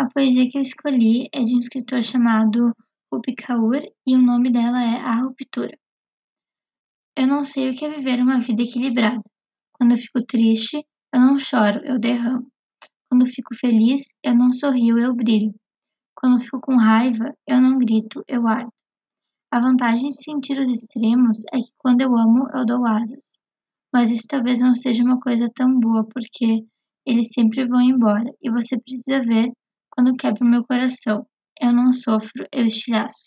a poesia que eu escolhi é de um escritor chamado Rupi Kaur e o nome dela é A Ruptura. Eu não sei o que é viver uma vida equilibrada. Quando eu fico triste, eu não choro, eu derramo. Quando fico feliz, eu não sorrio, eu brilho. Quando fico com raiva, eu não grito, eu ardo. A vantagem de sentir os extremos é que quando eu amo, eu dou asas. Mas isso talvez não seja uma coisa tão boa, porque eles sempre vão embora e você precisa ver quando quebra o meu coração. Eu não sofro, eu estilhaço.